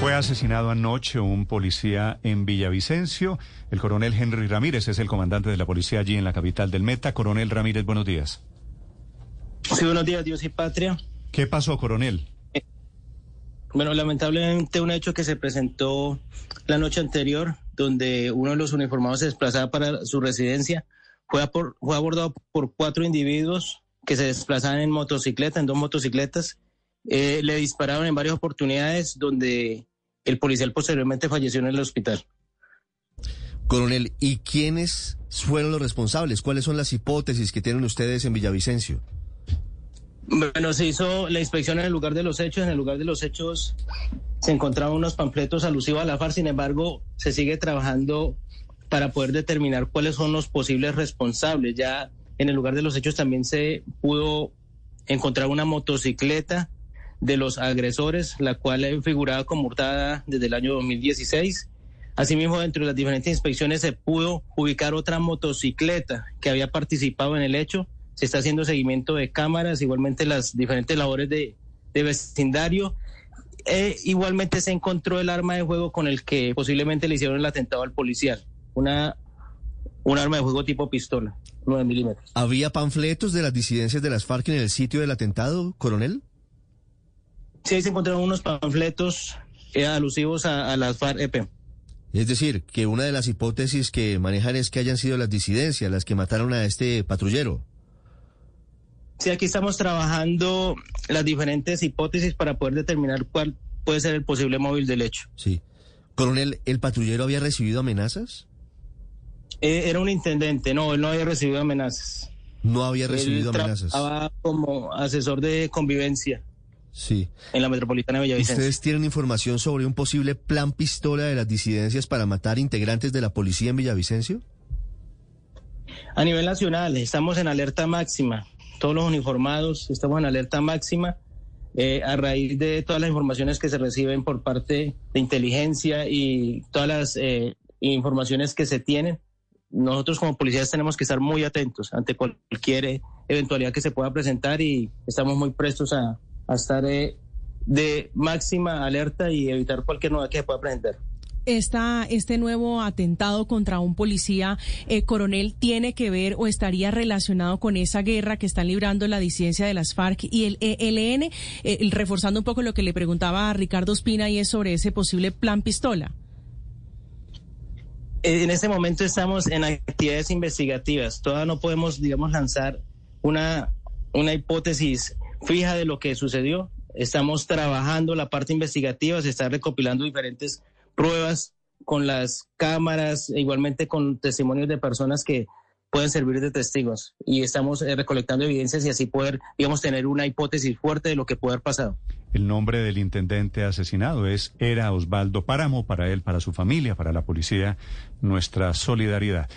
Fue asesinado anoche un policía en Villavicencio. El coronel Henry Ramírez es el comandante de la policía allí en la capital del Meta. Coronel Ramírez, buenos días. Sí, buenos días, Dios y patria. ¿Qué pasó, coronel? Bueno, lamentablemente un hecho que se presentó la noche anterior, donde uno de los uniformados se desplazaba para su residencia, fue, fue abordado por cuatro individuos que se desplazaban en motocicleta, en dos motocicletas. Eh, le dispararon en varias oportunidades donde el policial posteriormente falleció en el hospital. Coronel, ¿y quiénes fueron los responsables? ¿Cuáles son las hipótesis que tienen ustedes en Villavicencio? Bueno, se hizo la inspección en el lugar de los hechos. En el lugar de los hechos se encontraban unos panfletos alusivos a la FARC. Sin embargo, se sigue trabajando para poder determinar cuáles son los posibles responsables. Ya en el lugar de los hechos también se pudo encontrar una motocicleta de los agresores, la cual figuraba como hurtada desde el año 2016. Asimismo, dentro de las diferentes inspecciones se pudo ubicar otra motocicleta que había participado en el hecho. Se está haciendo seguimiento de cámaras, igualmente las diferentes labores de, vecindario. E igualmente se encontró el arma de juego con el que posiblemente le hicieron el atentado al policial, una, un arma de juego tipo pistola, 9 milímetros. ¿Había panfletos de las disidencias de las FARC en el sitio del atentado, coronel? Sí, se encontraron unos panfletos eh, alusivos a, las FARC-EP. Es decir, que una de las hipótesis que manejan es que hayan sido las disidencias las que mataron a este patrullero. Sí, aquí estamos trabajando las diferentes hipótesis para poder determinar cuál puede ser el posible móvil del hecho. Sí. Coronel, ¿el patrullero había recibido amenazas? Eh, era un intendente, no, él no había recibido amenazas. No había recibido amenazas. Estaba como asesor de convivencia. Sí. En la metropolitana de Villavicencio. ¿Ustedes tienen información sobre un posible plan pistola de las disidencias para matar integrantes de la policía en Villavicencio? A nivel nacional, estamos en alerta máxima. Todos los uniformados estamos en alerta máxima. Eh, a raíz de todas las informaciones que se reciben por parte de inteligencia y todas las eh, informaciones que se tienen, nosotros como policías tenemos que estar muy atentos ante cualquier eventualidad que se pueda presentar y estamos muy prestos a, a estar eh, de máxima alerta y evitar cualquier novedad que se pueda presentar. Esta, este nuevo atentado contra un policía eh, coronel tiene que ver o estaría relacionado con esa guerra que están librando la disidencia de las FARC y el ELN, eh, reforzando un poco lo que le preguntaba a Ricardo Espina y es sobre ese posible plan pistola. En este momento estamos en actividades investigativas. Todavía no podemos, digamos, lanzar una, una hipótesis fija de lo que sucedió. Estamos trabajando la parte investigativa, se está recopilando diferentes pruebas con las cámaras, e igualmente con testimonios de personas que pueden servir de testigos y estamos eh, recolectando evidencias y así poder, digamos, tener una hipótesis fuerte de lo que puede haber pasado. El nombre del intendente asesinado es Era Osvaldo Páramo, para él, para su familia, para la policía, nuestra solidaridad.